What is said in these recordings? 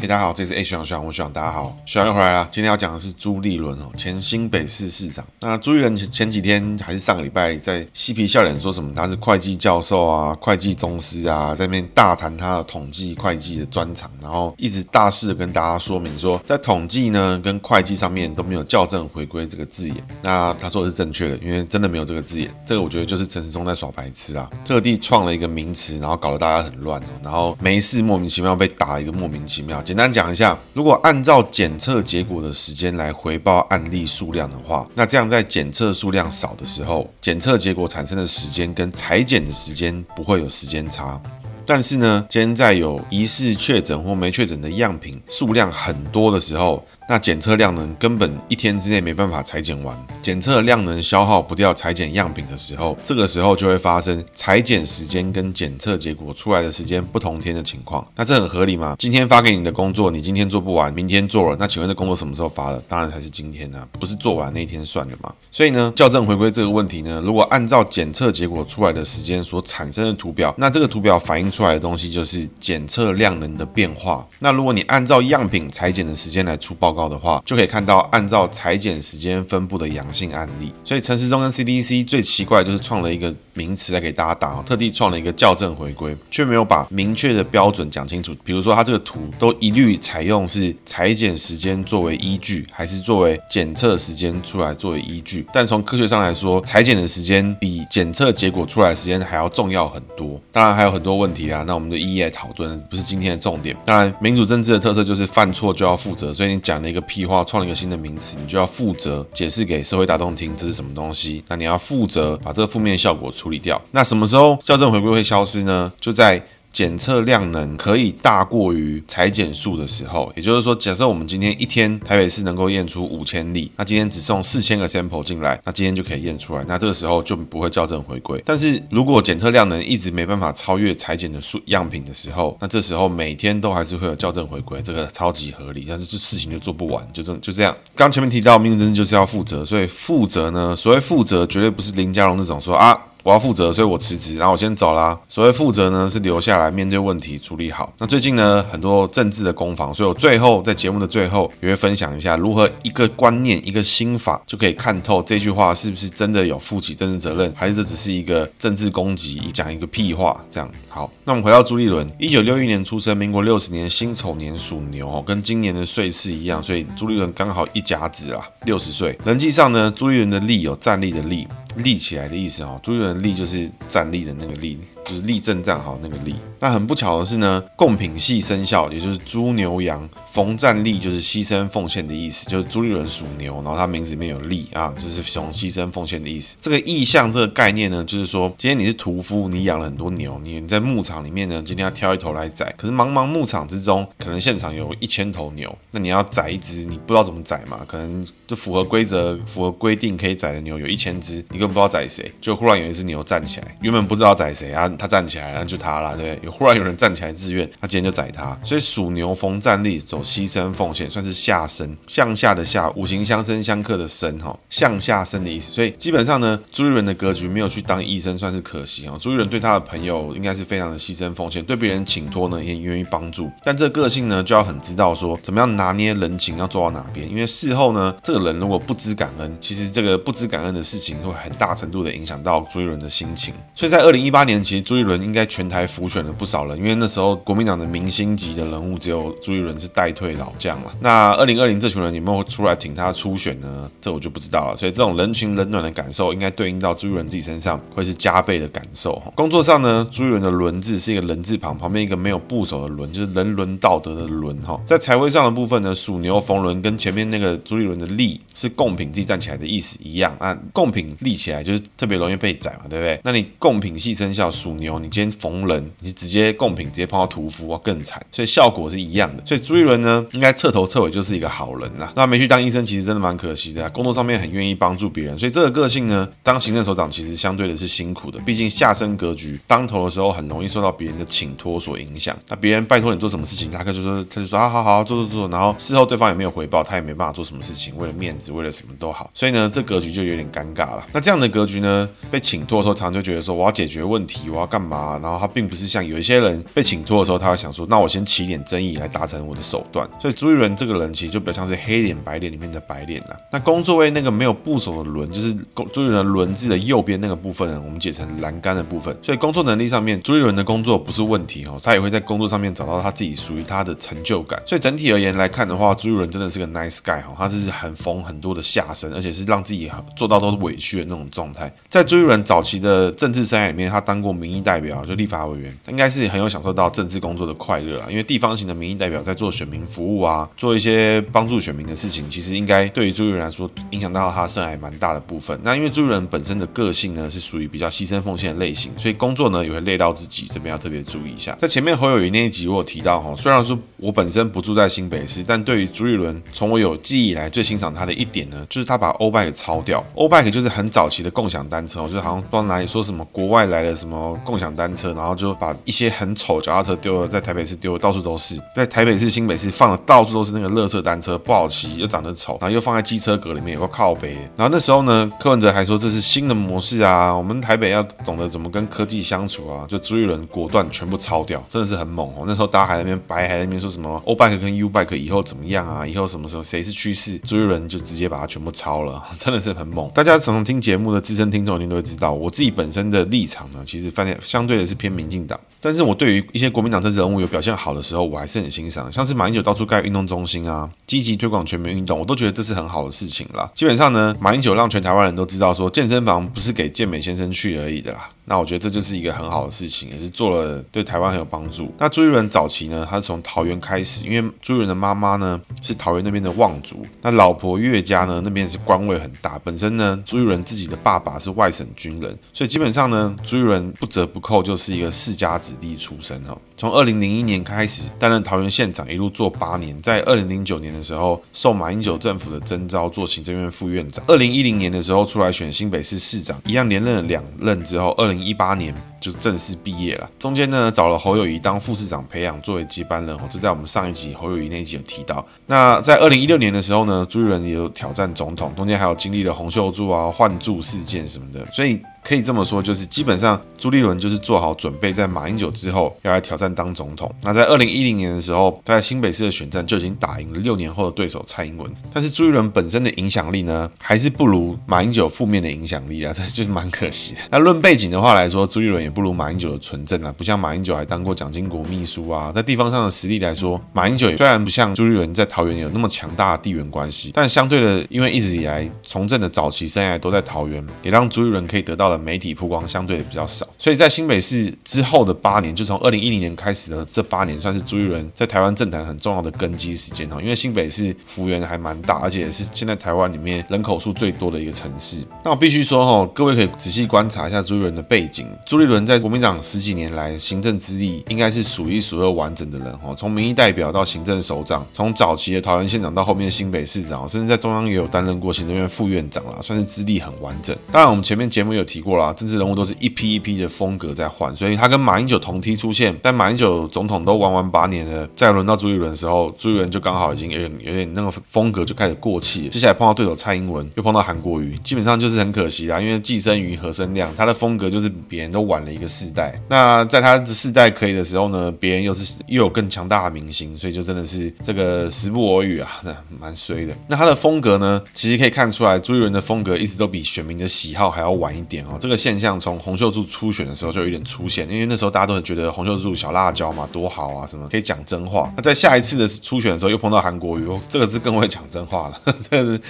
嘿，大家好，这是 A 学长学长，我学长，大家好，学长又回来了。今天要讲的是朱立伦哦，前新北市市长。那朱立伦前前几天还是上个礼拜，在嬉皮笑脸说什么他是会计教授啊，会计宗师啊，在那边大谈他的统计会计的专长，然后一直大肆的跟大家说明说，在统计呢跟会计上面都没有校正回归这个字眼。那他说的是正确的，因为真的没有这个字眼。这个我觉得就是陈时中在耍白痴啊，特地创了一个名词，然后搞得大家很乱哦，然后没事莫名其妙被打一个莫名其妙。简单讲一下，如果按照检测结果的时间来回报案例数量的话，那这样在检测数量少的时候，检测结果产生的时间跟裁剪的时间不会有时间差。但是呢，今天在有疑似确诊或没确诊的样品数量很多的时候，那检测量能根本一天之内没办法裁剪完，检测量能消耗不掉裁剪样品的时候，这个时候就会发生裁剪时间跟检测结果出来的时间不同天的情况。那这很合理吗？今天发给你的工作，你今天做不完，明天做了，那请问这工作什么时候发的？当然还是今天呢、啊，不是做完那一天算的嘛。所以呢，校正回归这个问题呢，如果按照检测结果出来的时间所产生的图表，那这个图表反映出出来的东西就是检测量能的变化。那如果你按照样品裁剪的时间来出报告，的话，就可以看到按照裁剪时间分布的阳性案例。所以陈时中跟 CDC 最奇怪就是创了一个名词来给大家打，特地创了一个校正回归，却没有把明确的标准讲清楚。比如说，他这个图都一律采用是裁剪时间作为依据，还是作为检测时间出来作为依据？但从科学上来说，裁剪的时间比检测结果出来时间还要重要很多。当然还有很多问题啊，那我们就一一来讨论，不是今天的重点。当然，民主政治的特色就是犯错就要负责，所以你讲了。一个屁话，创了一个新的名词，你就要负责解释给社会大众听这是什么东西。那你要负责把这个负面效果处理掉。那什么时候校正回归会消失呢？就在。检测量能可以大过于裁剪数的时候，也就是说，假设我们今天一天台北市能够验出五千例，那今天只送四千个 sample 进来，那今天就可以验出来，那这个时候就不会校正回归。但是如果检测量能一直没办法超越裁剪的数样品的时候，那这时候每天都还是会有校正回归，这个超级合理。但是这事情就做不完，就这就这样。刚前面提到，民主政治就是要负责，所以负责呢，所谓负责绝对不是林家荣那种说啊。我要负责，所以我辞职，然后我先走啦。所谓负责呢，是留下来面对问题，处理好。那最近呢，很多政治的攻防，所以我最后在节目的最后也会分享一下，如何一个观念、一个心法就可以看透这句话是不是真的有负起政治责任，还是这只是一个政治攻击，讲一个屁话。这样好，那我们回到朱立伦，一九六一年出生，民国六十年辛丑年属牛，跟今年的岁次一样，所以朱立伦刚好一甲子啦，六十岁。人际上呢，朱立伦的立有站立的立。立起来的意思哦，朱立伦立就是站立的那个立，就是立正站好那个立。那很不巧的是呢，贡品系生肖也就是猪牛羊逢站立就是牺牲奉献的意思，就是朱立伦属牛，然后他名字里面有立啊，就是从牺牲奉献的意思。这个意象这个概念呢，就是说今天你是屠夫，你养了很多牛，你在牧场里面呢，今天要挑一头来宰，可是茫茫牧场之中，可能现场有一千头牛，那你要宰一只，你不知道怎么宰嘛？可能就符合规则、符合规定可以宰的牛有一千只，根本不知道宰谁，就忽然有一只牛站起来，原本不知道宰谁啊，他站起来，然后就他了，对不对？忽然有人站起来自愿，他今天就宰他，所以属牛逢站立走牺牲奉献，算是下生，向下的下，五行相生相克的生哈，向下生的意思。所以基本上呢，朱立伦的格局没有去当医生，算是可惜哈。朱立伦对他的朋友应该是非常的牺牲奉献，对别人请托呢也愿意帮助，但这个个性呢就要很知道说怎么样拿捏人情要做到哪边，因为事后呢这个人如果不知感恩，其实这个不知感恩的事情会很很大程度的影响到朱立伦的心情。所以在二零一八年，其实朱立伦应该全台辅选了不少人。因为那时候国民党的明星级的人物只有朱立伦是代退老将了。那二零二零这群人有没有出来挺他初选呢？这我就不知道了。所以这种人情冷暖的感受，应该对应到朱立伦自己身上会是加倍的感受。工作上呢，朱立伦的伦字是一个人字旁，旁边一个没有部首的伦，就是人伦道德的伦哈。在财位上的部分呢，属牛逢伦，跟前面那个朱立伦的立是贡品自己站起来的意思一样啊。贡品立起来就是特别容易被宰嘛，对不对？那你贡品系生肖属牛，你今天逢人，你直接贡。品直接碰到屠夫啊，更惨，所以效果是一样的。所以朱一伦呢，应该彻头彻尾就是一个好人啦。那没去当医生，其实真的蛮可惜的啊。工作上面很愿意帮助别人，所以这个个性呢，当行政首长其实相对的是辛苦的。毕竟下生格局，当头的时候很容易受到别人的请托所影响。那别人拜托你做什么事情，他可就说他就说啊，好好好，做做做。然后事后对方也没有回报，他也没办法做什么事情，为了面子，为了什么都好。所以呢，这格局就有点尴尬了。那这样的格局呢，被请托的时候，常常就觉得说我要解决问题，我要干嘛？然后他并不是像有一些人被请托的时候，他会想说，那我先起点争议来达成我的手段。所以朱立伦这个人其实就比较像是黑脸白脸里面的白脸了。那工作位那个没有部首的轮，就是朱立伦轮字的右边那个部分，我们解成栏杆的部分。所以工作能力上面，朱立伦的工作不是问题哦，他也会在工作上面找到他自己属于他的成就感。所以整体而言来看的话，朱立伦真的是个 nice guy 哈，他是很逢很多的下身，而且是让自己做到都是委屈的那种种状态。在朱立伦早期的政治生涯里面，他当过民意代表，就立法委员，应该是很有享受到政治工作的快乐啦。因为地方型的民意代表在做选民服务啊，做一些帮助选民的事情，其实应该对于朱立伦来说，影响到他生涯蛮大的部分。那因为朱立伦本身的个性呢，是属于比较牺牲奉献的类型，所以工作呢也会累到自己，这边要特别注意一下。在前面侯友谊那一集我有提到哈，虽然说我本身不住在新北市，但对于朱立伦，从我有记忆以来最欣赏他的一点呢，就是他把欧拜给抄掉。欧拜就是很早期的共享单车，我就好像不知道哪里说什么国外来的什么共享单车，然后就把一些很丑脚踏车丢了，在台北市丢了，到处都是，在台北市、新北市放的到处都是那个垃圾单车，不好骑又长得丑，然后又放在机车格里面有个靠背。然后那时候呢，柯文哲还说这是新的模式啊，我们台北要懂得怎么跟科技相处啊，就朱一伦果断全部抄掉，真的是很猛哦。那时候大家还在那边白，还在那边说什么欧拜跟 U bike 以后怎么样啊，以后什么时候谁是趋势，朱一伦就直接把它全部抄了，真的是很猛。大家常常听节目的资深听众一定都会知道，我自己本身的立场呢，其实反正相对的是偏民进党，但是我对于一些国民党政治人物有表现好的时候，我还是很欣赏，像是马英九到处盖运动中心啊，积极推广全民运动，我都觉得这是很好的事情啦。基本上呢，马英九让全台湾人都知道说，健身房不是给健美先生去而已的啦。那我觉得这就是一个很好的事情，也是做了对台湾很有帮助。那朱一伦早期呢，他是从桃园开始，因为朱一伦的妈妈呢是桃园那边的望族，那老婆岳家呢那边是官位很大，本身呢朱一伦自己的爸爸是外省军人，所以基本上呢朱一伦不折不扣就是一个世家子弟出身哦。从二零零一年开始担任桃园县长，一路做八年，在二零零九年的时候受马英九政府的征召做行政院副院长，二零一零年的时候出来选新北市市长，一样连任了两任之后，二零一八年就是正式毕业了。中间呢找了侯友谊当副市长培养作为接班人，这在我们上一集侯友谊那一集有提到。那在二零一六年的时候呢，朱立伦也有挑战总统，中间还有经历了洪秀柱啊换柱事件什么的，所以。可以这么说，就是基本上朱立伦就是做好准备，在马英九之后要来挑战当总统。那在二零一零年的时候，他在新北市的选战就已经打赢了六年后的对手蔡英文。但是朱立伦本身的影响力呢，还是不如马英九负面的影响力啊，这就是蛮可惜的。那论背景的话来说，朱立伦也不如马英九的纯正啊，不像马英九还当过蒋经国秘书啊，在地方上的实力来说，马英九虽然不像朱立伦在桃园有那么强大的地缘关系，但相对的，因为一直以来从政的早期生涯都在桃园，也让朱立伦可以得到了媒体曝光。相对的比较少，所以在新北市之后的八年，就从二零一零年开始的这八年，算是朱立伦在台湾政坛很重要的根基时间哦。因为新北市幅员还蛮大，而且也是现在台湾里面人口数最多的一个城市。那我必须说哦，各位可以仔细观察一下朱立伦的背景。朱立伦在国民党十几年来行政资历，应该是数一数二完整的人哦。从民意代表到行政首长，从早期的桃园县长到后面的新北市长，甚至在中央也有担任过行政院副院长啦，算是资历很完整。当然，我们前面节目有提过过啦，政治人物。都是一批一批的风格在换，所以他跟马英九同梯出现，但马英九总统都玩完八年了，再轮到朱立伦的时候，朱立伦就刚好已经有点有点那个风格就开始过气了。接下来碰到对手蔡英文，又碰到韩国瑜，基本上就是很可惜啦，因为寄生于何生亮，他的风格就是比别人都晚了一个世代。那在他的世代可以的时候呢，别人又是又有更强大的明星，所以就真的是这个时不我与啊，那蛮衰的。那他的风格呢，其实可以看出来，朱立伦的风格一直都比选民的喜好还要晚一点哦。这个现象。从洪秀柱初选的时候就有点出现，因为那时候大家都很觉得洪秀柱小辣椒嘛，多好啊，什么可以讲真话。那在下一次的初选的时候又碰到韩国瑜，这个是更会讲真话了，这个是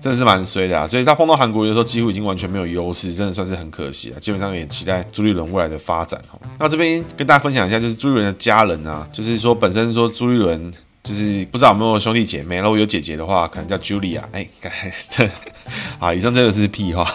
真的是蛮衰的啊。所以他碰到韩国瑜的时候，几乎已经完全没有优势，真的算是很可惜啊。基本上也期待朱立伦未来的发展哈。那这边跟大家分享一下，就是朱立伦的家人啊，就是说本身说朱立伦就是不知道有没有兄弟姐妹，如果有姐姐的话，可能叫 Julia。哎，这好，以上这个是屁话。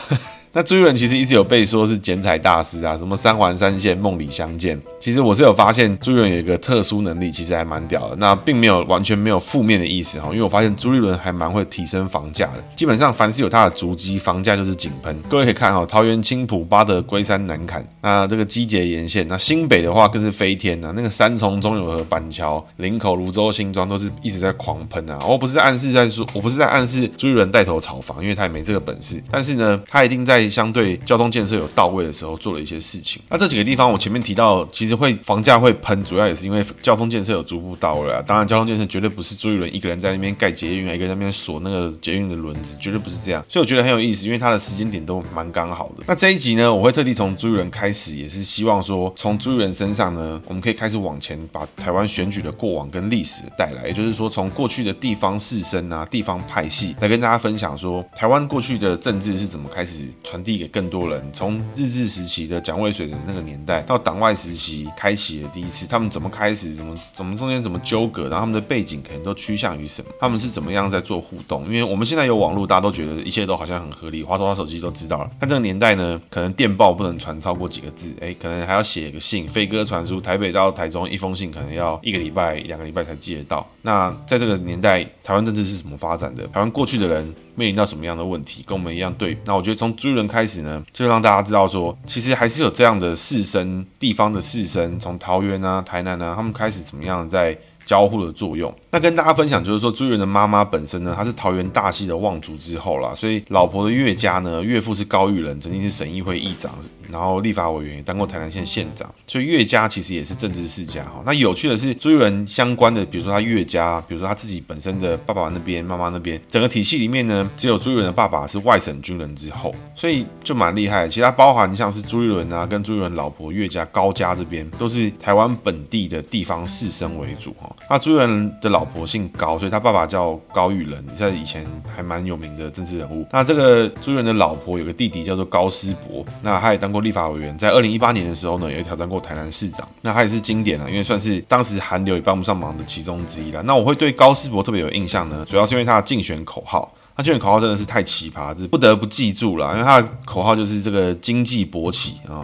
那朱立伦其实一直有被说是剪彩大师啊，什么三环三线梦里相见。其实我是有发现朱立伦有一个特殊能力，其实还蛮屌的。那并没有完全没有负面的意思哈，因为我发现朱立伦还蛮会提升房价的。基本上凡是有他的足迹，房价就是井喷。各位可以看哈，桃园青埔、八德、龟山、南坎，那这个机捷沿线，那新北的话更是飞天呐。那个三重、中友和、板桥、林口、芦洲、新庄都是一直在狂喷啊。我不是在暗示在说，我不是在暗示朱立伦带头炒房，因为他也没这个本事。但是呢，他一定在相对交通建设有到位的时候做了一些事情。那这几个地方我前面提到，其实会房价会喷，主要也是因为交通建设有逐步到位啊。当然，交通建设绝对不是朱一伦一个人在那边盖捷运，一个人在那边锁那个捷运的轮子，绝对不是这样。所以我觉得很有意思，因为它的时间点都蛮刚好的。那这一集呢，我会特地从朱一伦开始，也是希望说，从朱一伦身上呢，我们可以开始往前把台湾选举的过往跟历史带来，也就是说，从过去的地方士绅啊、地方派系来跟大家分享说，台湾过去的政治是怎么开始传递给更多人。从日治时期的蒋渭水的那个年代，到党外时期开启的第一次，他们怎么开始，怎么怎么中间怎么纠葛，然后他们的背景可能都趋向于什么，他们是怎么样在做互动？因为我们现在有网络，大家都觉得一切都好像很合理，滑头滑手机都知道了。但这个年代呢，可能电报不能传超过几个字，哎，可能还要写个信，飞鸽传书，台北到台中一封信可能要一个礼拜、两个礼拜才寄得到。那在这个年代，台湾政治是怎么发展的？台湾过去的人面临到什么样的问题？跟我们一样对。那我觉得从朱立伦开始呢，就让大家知道说，其实还是有这样的士绅，地方的士绅，从桃园啊、台南啊，他们开始怎么样在交互的作用。那跟大家分享就是说，朱立伦的妈妈本身呢，她是桃园大戏的望族之后啦，所以老婆的岳家呢，岳父是高育仁，曾经是省议会议长。然后立法委员也当过台南县县长，所以岳家其实也是政治世家哈。那有趣的是，朱立伦相关的，比如说他岳家，比如说他自己本身的爸爸那边、妈妈那边，整个体系里面呢，只有朱立伦的爸爸是外省军人之后，所以就蛮厉害的。其他包含像是朱立伦啊，跟朱立伦老婆岳家高家这边，都是台湾本地的地方士绅为主哈。那朱立伦的老婆姓高，所以他爸爸叫高玉仁，在以前还蛮有名的政治人物。那这个朱元的老婆有个弟弟叫做高思博，那他也当过。立法委员在二零一八年的时候呢，也挑战过台南市长，那他也是经典了，因为算是当时韩流也帮不上忙的其中之一了。那我会对高思博特别有印象呢，主要是因为他的竞选口号，他竞选口号真的是太奇葩，就是不得不记住了，因为他的口号就是这个经济勃起啊。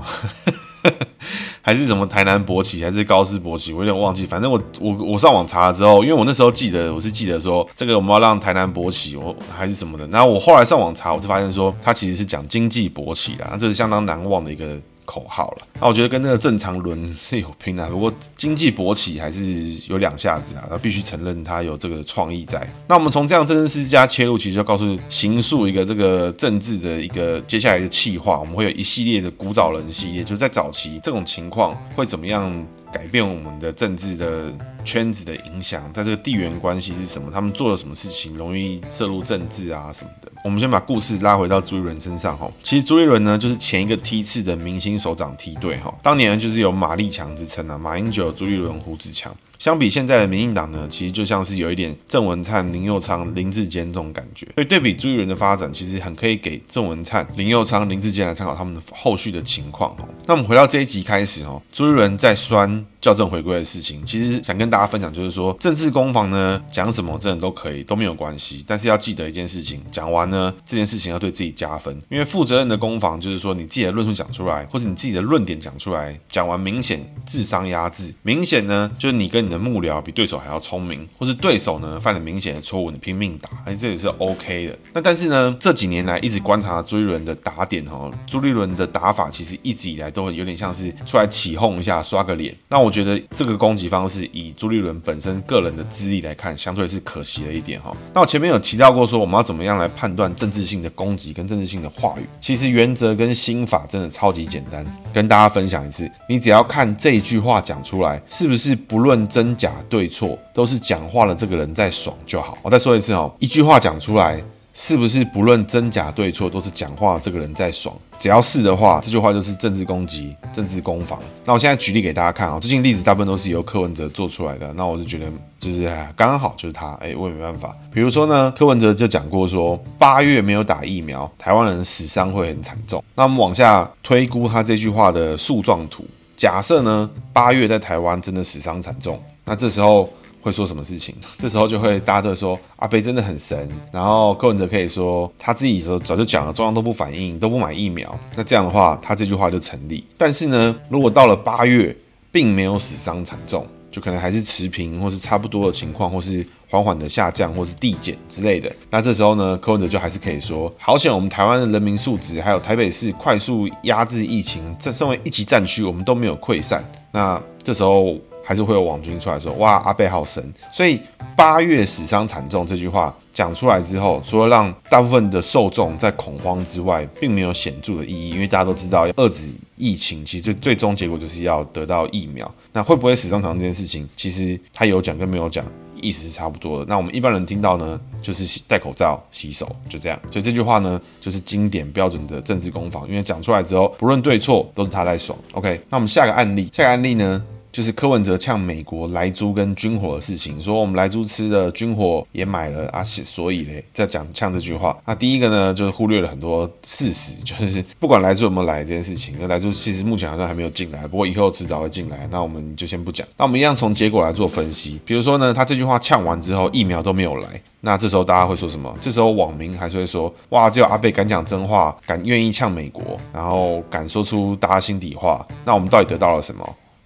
还是什么台南勃起，还是高斯勃起，我有点忘记。反正我我我上网查了之后，因为我那时候记得我是记得说这个我们要让台南勃起，我还是什么的。然后我后来上网查，我就发现说他其实是讲经济博企的，这是相当难忘的一个。口号了，那我觉得跟那个正常轮是有拼的，不过经济勃起还是有两下子啊，他必须承认他有这个创意在。那我们从这样政治世家切入，其实就告诉刑诉一个这个政治的一个接下来的气划，我们会有一系列的古早人系列，就在早期这种情况会怎么样改变我们的政治的圈子的影响，在这个地缘关系是什么，他们做了什么事情容易涉入政治啊什么的。我们先把故事拉回到朱立伦身上哈，其实朱立伦呢就是前一个梯次的明星首长梯队哈，当年就是有马立强之称啊，马英九、朱立伦、胡志强。相比现在的民进党呢，其实就像是有一点郑文灿、林佑昌、林志坚这种感觉。所以对比朱立伦的发展，其实很可以给郑文灿、林佑昌、林志坚来参考他们的后续的情况哦。那我们回到这一集开始哦，朱立伦在酸校正回归的事情，其实想跟大家分享，就是说政治攻防呢，讲什么真的都可以，都没有关系。但是要记得一件事情，讲完呢，这件事情要对自己加分，因为负责任的攻防就是说你自己的论述讲出来，或者你自己的论点讲出来，讲完明显智商压制，明显呢就是你跟你的幕僚比对手还要聪明，或是对手呢犯了明显的错误，你拼命打，哎，这也是 OK 的。那但是呢，这几年来一直观察朱立伦的打点哈，朱立伦的打法其实一直以来都有点像是出来起哄一下，刷个脸。那我觉得这个攻击方式以朱立伦本身个人的资历来看，相对是可惜了一点哈。那我前面有提到过说，我们要怎么样来判断政治性的攻击跟政治性的话语？其实原则跟心法真的超级简单，跟大家分享一次，你只要看这一句话讲出来，是不是不论真假。对错都是讲话的这个人在爽就好。我再说一次哦，一句话讲出来，是不是不论真假对错都是讲话这个人在爽？只要是的话，这句话就是政治攻击、政治攻防。那我现在举例给大家看啊，最近例子大部分都是由柯文哲做出来的。那我就觉得就是刚好就是他，哎，我也没办法。比如说呢，柯文哲就讲过说，八月没有打疫苗，台湾人死伤会很惨重。那我们往下推估他这句话的树状图，假设呢，八月在台湾真的死伤惨重。那这时候会说什么事情？这时候就会大家都会说阿北真的很神，然后柯文哲可以说他自己说早就讲了，中央都不反应，都不买疫苗。那这样的话，他这句话就成立。但是呢，如果到了八月，并没有死伤惨重，就可能还是持平或是差不多的情况，或是缓缓的下降，或是递减之类的。那这时候呢，柯文哲就还是可以说，好险我们台湾的人民素质，还有台北市快速压制疫情，这身为一级战区，我们都没有溃散。那这时候。还是会有网军出来说，哇，阿贝好神。所以八月死伤惨重这句话讲出来之后，除了让大部分的受众在恐慌之外，并没有显著的意义，因为大家都知道，遏制疫情其实最最终结果就是要得到疫苗。那会不会死伤惨重这件事情，其实他有讲跟没有讲。意思是差不多的。那我们一般人听到呢，就是戴口罩、洗手，就这样。所以这句话呢，就是经典标准的政治攻防，因为讲出来之后，不论对错，都是他在爽。OK，那我们下个案例，下个案例呢？就是柯文哲呛美国莱猪跟军火的事情，说我们莱猪吃的军火也买了啊，所以嘞，在讲呛这句话。那第一个呢，就是忽略了很多事实，就是不管莱猪有没有来这件事情，那莱猪其实目前好像还没有进来，不过以后迟早会进来，那我们就先不讲。那我们一样从结果来做分析，比如说呢，他这句话呛完之后，疫苗都没有来，那这时候大家会说什么？这时候网民还是会说，哇，只有阿贝敢讲真话，敢愿意呛美国，然后敢说出大家心底话，那我们到底得到了什么？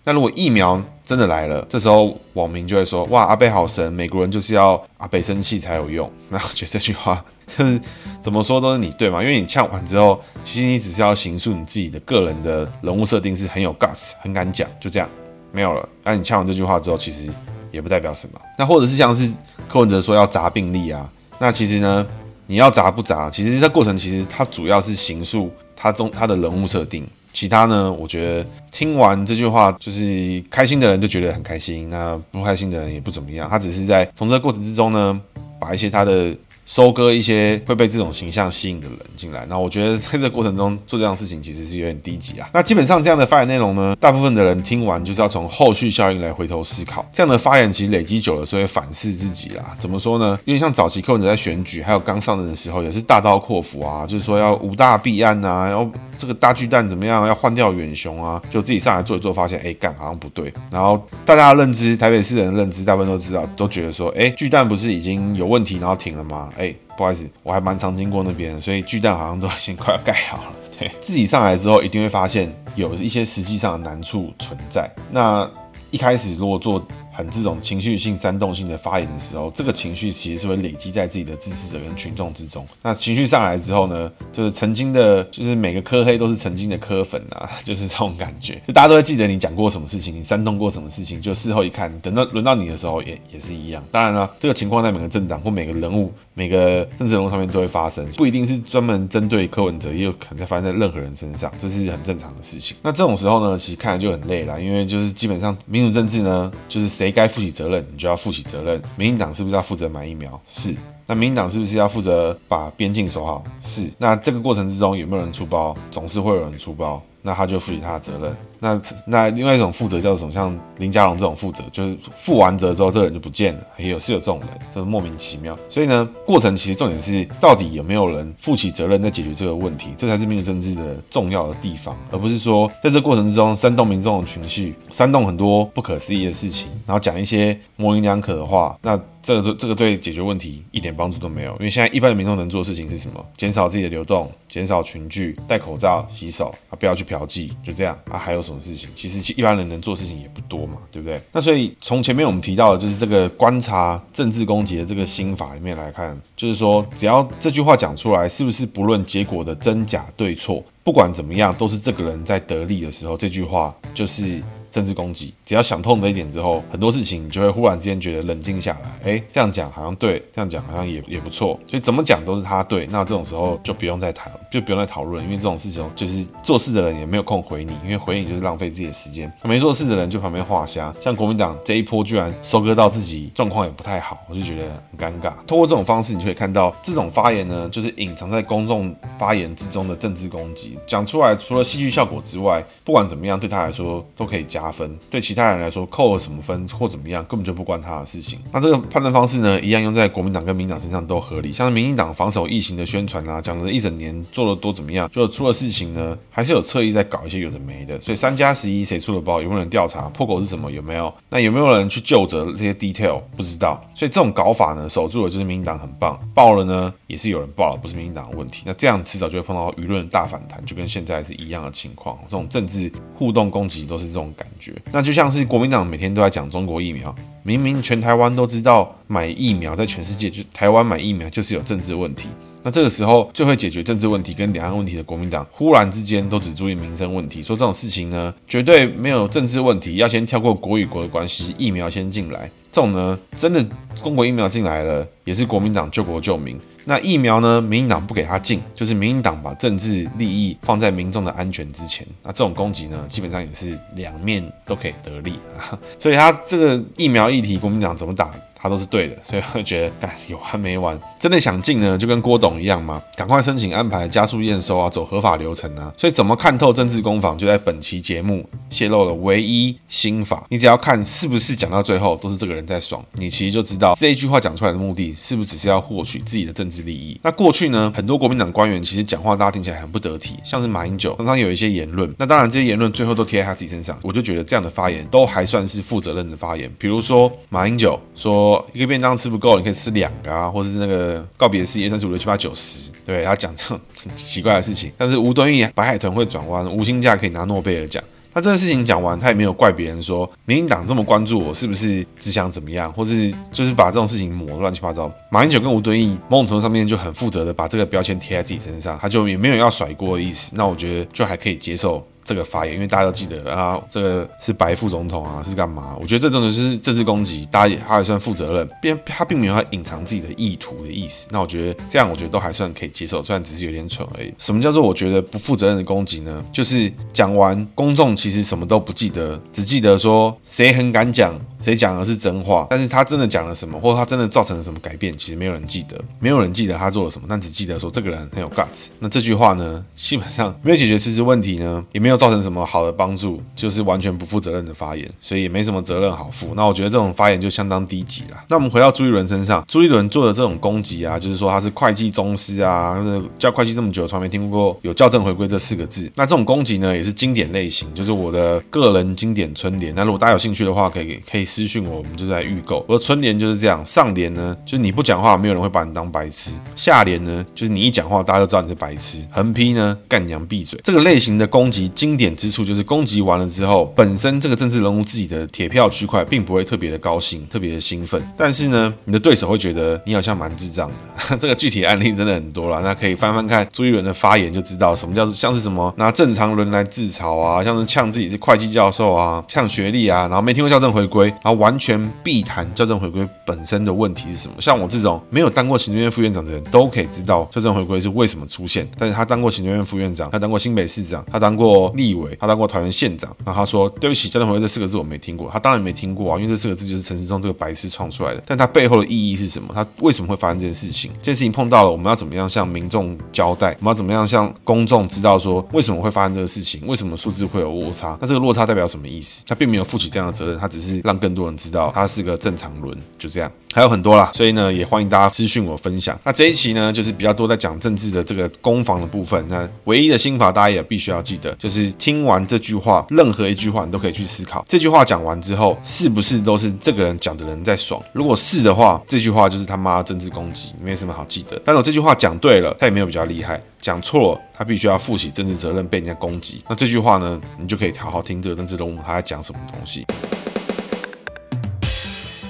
那如果疫苗真的来了，这时候网民就会说：哇，阿贝好神，美国人就是要阿贝生气才有用。那我觉得这句话就是怎么说都是你对嘛，因为你呛完之后，其实你只是要形塑你自己的个人的人物设定是很有 guts，很敢讲，就这样没有了。那你呛完这句话之后，其实也不代表什么。那或者是像是柯文哲说要砸病历啊，那其实呢，你要砸不砸，其实这过程其实它主要是形塑他中他的人物设定。其他呢？我觉得听完这句话，就是开心的人就觉得很开心，那不开心的人也不怎么样。他只是在从这个过程之中呢，把一些他的。收割一些会被这种形象吸引的人进来，那我觉得在这个过程中做这样的事情其实是有点低级啊。那基本上这样的发言内容呢，大部分的人听完就是要从后续效应来回头思考。这样的发言其实累积久了，所以反思自己啦。怎么说呢？因为像早期柯文哲在选举还有刚上任的时候，也是大刀阔斧啊，就是说要五大弊案啊，然后这个大巨蛋怎么样，要换掉远雄啊，就自己上来做一做，发现哎干好像不对。然后大家的认知，台北市人的认知，大部分都知道，都觉得说，哎，巨蛋不是已经有问题，然后停了吗？哎，不好意思，我还蛮常经过那边，所以巨蛋好像都已经快要盖好了。对，自己上来之后，一定会发现有一些实际上的难处存在。那一开始如果做。很这种情绪性、煽动性的发言的时候，这个情绪其实是会累积在自己的支持者跟群众之中。那情绪上来之后呢，就是曾经的，就是每个科黑都是曾经的科粉啊，就是这种感觉。就大家都会记得你讲过什么事情，你煽动过什么事情，就事后一看，等到轮到你的时候也，也也是一样。当然了，这个情况在每个政党或每个人物、每个政治人物上面都会发生，不一定是专门针对柯文哲，也有可能在发生在任何人身上，这是很正常的事情。那这种时候呢，其实看来就很累了，因为就是基本上民主政治呢，就是谁该负起责任。你就要负起责任。民进党是不是要负责买疫苗？是。那民进党是不是要负责把边境守好？是。那这个过程之中有没有人出包？总是会有人出包。那他就负起他的责任。那那另外一种负责叫什么？像林家龙这种负责，就是负完责之后，这个人就不见了。也有是有这种人，就是莫名其妙。所以呢，过程其实重点是到底有没有人负起责任在解决这个问题，这才是民主政治的重要的地方，而不是说在这过程之中煽动民众的情绪，煽动很多不可思议的事情，然后讲一些模棱两可的话。那这个这个对解决问题一点帮助都没有。因为现在一般的民众能做的事情是什么？减少自己的流动，减少群聚，戴口罩、洗手啊，不要去嫖妓，就这样啊。还有什么事情？其实一般人能做事情也不多嘛，对不对？那所以从前面我们提到的，就是这个观察政治攻击的这个心法里面来看，就是说，只要这句话讲出来，是不是不论结果的真假对错，不管怎么样，都是这个人在得利的时候，这句话就是。政治攻击，只要想通这一点之后，很多事情你就会忽然之间觉得冷静下来。哎，这样讲好像对，这样讲好像也也不错。所以怎么讲都是他对，那这种时候就不用再谈，就不用再讨论，因为这种事情就是做事的人也没有空回你，因为回你就是浪费自己的时间。没做事的人就旁边画瞎。像国民党这一波居然收割到自己状况也不太好，我就觉得很尴尬。通过这种方式，你就可以看到这种发言呢，就是隐藏在公众发言之中的政治攻击，讲出来除了戏剧效果之外，不管怎么样，对他来说都可以加。分，对其他人来说扣了什么分或怎么样，根本就不关他的事情。那这个判断方式呢，一样用在国民党跟民党身上都合理。像民进党防守疫情的宣传啊，讲了一整年做了多怎么样，就出了事情呢，还是有侧翼在搞一些有的没的。所以三加十一谁出了包，有没有人调查破口是什么？有没有？那有没有人去就责这些 detail？不知道。所以这种搞法呢，守住了就是民进党很棒，爆了呢也是有人爆了，不是民进党的问题。那这样迟早就会碰到舆论大反弹，就跟现在是一样的情况。这种政治互动攻击都是这种感觉。那就像是国民党每天都在讲中国疫苗，明明全台湾都知道买疫苗在全世界就台湾买疫苗就是有政治问题。那这个时候最会解决政治问题跟两岸问题的国民党，忽然之间都只注意民生问题，说这种事情呢，绝对没有政治问题，要先跳过国与国的关系，疫苗先进来。这种呢，真的中国疫苗进来了，也是国民党救国救民。那疫苗呢，民进党不给他进，就是民进党把政治利益放在民众的安全之前。那这种攻击呢，基本上也是两面都可以得利啊。所以他这个疫苗议题，国民党怎么打？都是对的，所以我觉得，干有完没完？真的想进呢，就跟郭董一样吗？赶快申请安排加速验收啊，走合法流程啊。所以怎么看透政治攻防，就在本期节目泄露了唯一心法。你只要看是不是讲到最后都是这个人在爽，你其实就知道这一句话讲出来的目的是不是只是要获取自己的政治利益。那过去呢，很多国民党官员其实讲话大家听起来很不得体，像是马英九常常有一些言论，那当然这些言论最后都贴在他自己身上。我就觉得这样的发言都还算是负责任的发言。比如说马英九说一个便当吃。不够，你可以吃两个啊，或是那个告别式一二三四五六七八九十，对，他讲这种很奇怪的事情。但是吴敦义白海豚会转弯，无薪假可以拿诺贝尔奖。那这个事情讲完，他也没有怪别人说民进党这么关注我，是不是只想怎么样，或是就是把这种事情抹乱七八糟。马英九跟吴敦义某种程度上面就很负责的把这个标签贴在自己身上，他就也没有要甩锅的意思。那我觉得就还可以接受。这个发言，因为大家都记得啊，这个是白副总统啊，是干嘛？我觉得这种是政治攻击，大家也他还算负责任，并他并没有要隐藏自己的意图的意思。那我觉得这样，我觉得都还算可以接受，虽然只是有点蠢而已。什么叫做我觉得不负责任的攻击呢？就是讲完，公众其实什么都不记得，只记得说谁很敢讲，谁讲的是真话，但是他真的讲了什么，或者他真的造成了什么改变，其实没有人记得，没有人记得他做了什么，但只记得说这个人很有 guts。那这句话呢，基本上没有解决实质问题呢，也没有造成什么好的。帮助就是完全不负责任的发言，所以也没什么责任好负。那我觉得这种发言就相当低级了。那我们回到朱一伦身上，朱一伦做的这种攻击啊，就是说他是会计宗师啊，教会计这么久，从来没听过有校正回归这四个字。那这种攻击呢，也是经典类型，就是我的个人经典春联。那如果大家有兴趣的话，可以可以私信我，我们就在预购。我的春联就是这样，上联呢就是你不讲话，没有人会把你当白痴；下联呢就是你一讲话，大家都知道你是白痴。横批呢，干娘闭嘴。这个类型的攻击经经典之处就是。攻击完了之后，本身这个政治人物自己的铁票区块并不会特别的高兴，特别的兴奋。但是呢，你的对手会觉得你好像蛮智障的。这个具体案例真的很多了，那可以翻翻看朱一伦的发言就知道什么叫像是什么拿正常人来自嘲啊，像是呛自己是会计教授啊，呛学历啊，然后没听过校正回归，然后完全避谈校正回归本身的问题是什么。像我这种没有当过行政院副院长的人都可以知道校正回归是为什么出现。但是他当过行政院副院长，他当过新北市长，他当过立委，他当过台。县长，然后他说：“对不起，校正回归这四个字我没听过。”他当然没听过啊，因为这四个字就是陈时中这个白痴创出来的。但他背后的意义是什么？他为什么会发生这件事情？这件事情碰到了，我们要怎么样向民众交代？我们要怎么样向公众知道说为什么会发生这个事情？为什么数字会有落差？那这个落差代表什么意思？他并没有负起这样的责任，他只是让更多人知道他是个正常轮，就这样。还有很多啦，所以呢，也欢迎大家私讯我分享。那这一期呢，就是比较多在讲政治的这个攻防的部分。那唯一的心法，大家也必须要记得，就是听完这句话，任何一句话你都可以去思考。这句话讲完之后，是不是都是这个人讲的人在爽？如果是的话，这句话就是他妈政治攻击，没什么好记得。但是我这句话讲对了，他也没有比较厉害；讲错了，他必须要负起政治责任，被人家攻击。那这句话呢，你就可以好好听这个政治人物他在讲什么东西。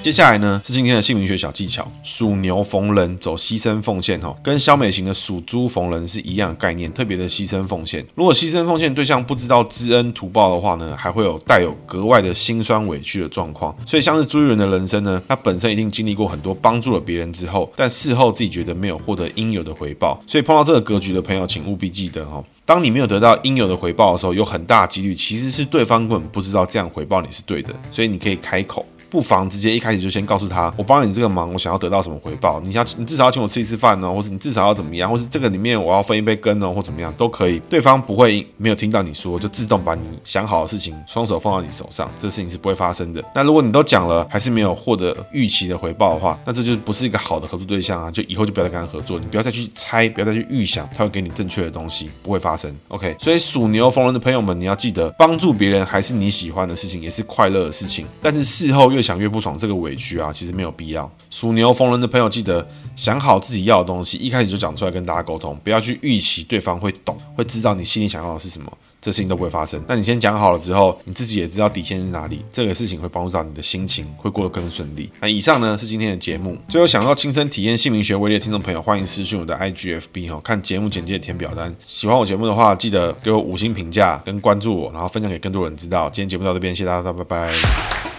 接下来呢，是今天的姓名学小技巧，属牛逢人走牺牲奉献哦，跟萧美琴的属猪逢人是一样的概念，特别的牺牲奉献。如果牺牲奉献对象不知道知恩图报的话呢，还会有带有格外的辛酸委屈的状况。所以像是朱立伦的人生呢，他本身一定经历过很多帮助了别人之后，但事后自己觉得没有获得应有的回报。所以碰到这个格局的朋友，请务必记得哦，当你没有得到应有的回报的时候，有很大的几率其实是对方根本不知道这样回报你是对的，所以你可以开口。不妨直接一开始就先告诉他，我帮了你这个忙，我想要得到什么回报？你想，你至少要请我吃一次饭呢，或者你至少要怎么样，或是这个里面我要分一杯羹呢，或怎么样都可以。对方不会没有听到你说，就自动把你想好的事情双手放到你手上，这事情是不会发生的。那如果你都讲了，还是没有获得预期的回报的话，那这就不是一个好的合作对象啊！就以后就不要再跟他合作，你不要再去猜，不要再去预想他会给你正确的东西，不会发生。OK，所以属牛逢人的朋友们，你要记得，帮助别人还是你喜欢的事情，也是快乐的事情。但是事后越想越不爽，这个。委屈啊，其实没有必要。属牛逢人的朋友，记得想好自己要的东西，一开始就讲出来跟大家沟通，不要去预期对方会懂，会知道你心里想要的是什么。这事情都不会发生。那你先讲好了之后，你自己也知道底线是哪里，这个事情会帮助到你的心情，会过得更顺利。那以上呢是今天的节目。最后想要亲身体验姓名学威力的听众朋友，欢迎私讯我的 IGFB 哦，看节目简介填表单。喜欢我节目的话，记得给我五星评价跟关注我，然后分享给更多人知道。今天节目到这边，谢谢大家，拜拜。